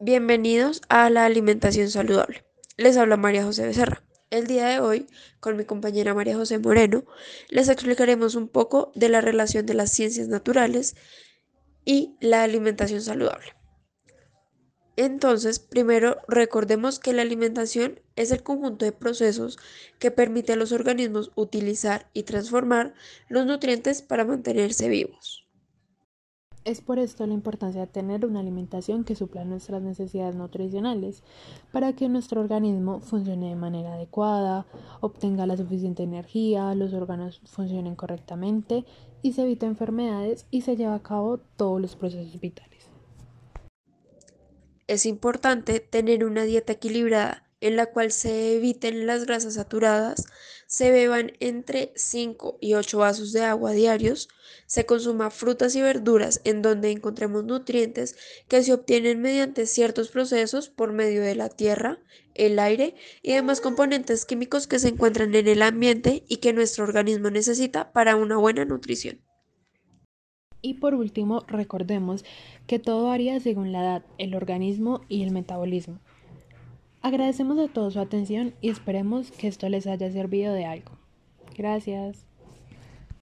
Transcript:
Bienvenidos a la alimentación saludable. Les habla María José Becerra. El día de hoy, con mi compañera María José Moreno, les explicaremos un poco de la relación de las ciencias naturales y la alimentación saludable. Entonces, primero recordemos que la alimentación es el conjunto de procesos que permite a los organismos utilizar y transformar los nutrientes para mantenerse vivos. Es por esto la importancia de tener una alimentación que supla nuestras necesidades nutricionales para que nuestro organismo funcione de manera adecuada, obtenga la suficiente energía, los órganos funcionen correctamente y se eviten enfermedades y se lleve a cabo todos los procesos vitales. Es importante tener una dieta equilibrada en la cual se eviten las grasas saturadas, se beban entre 5 y 8 vasos de agua diarios, se consuma frutas y verduras en donde encontremos nutrientes que se obtienen mediante ciertos procesos por medio de la tierra, el aire y demás componentes químicos que se encuentran en el ambiente y que nuestro organismo necesita para una buena nutrición. Y por último, recordemos que todo varía según la edad, el organismo y el metabolismo. Agradecemos a todos su atención y esperemos que esto les haya servido de algo. Gracias.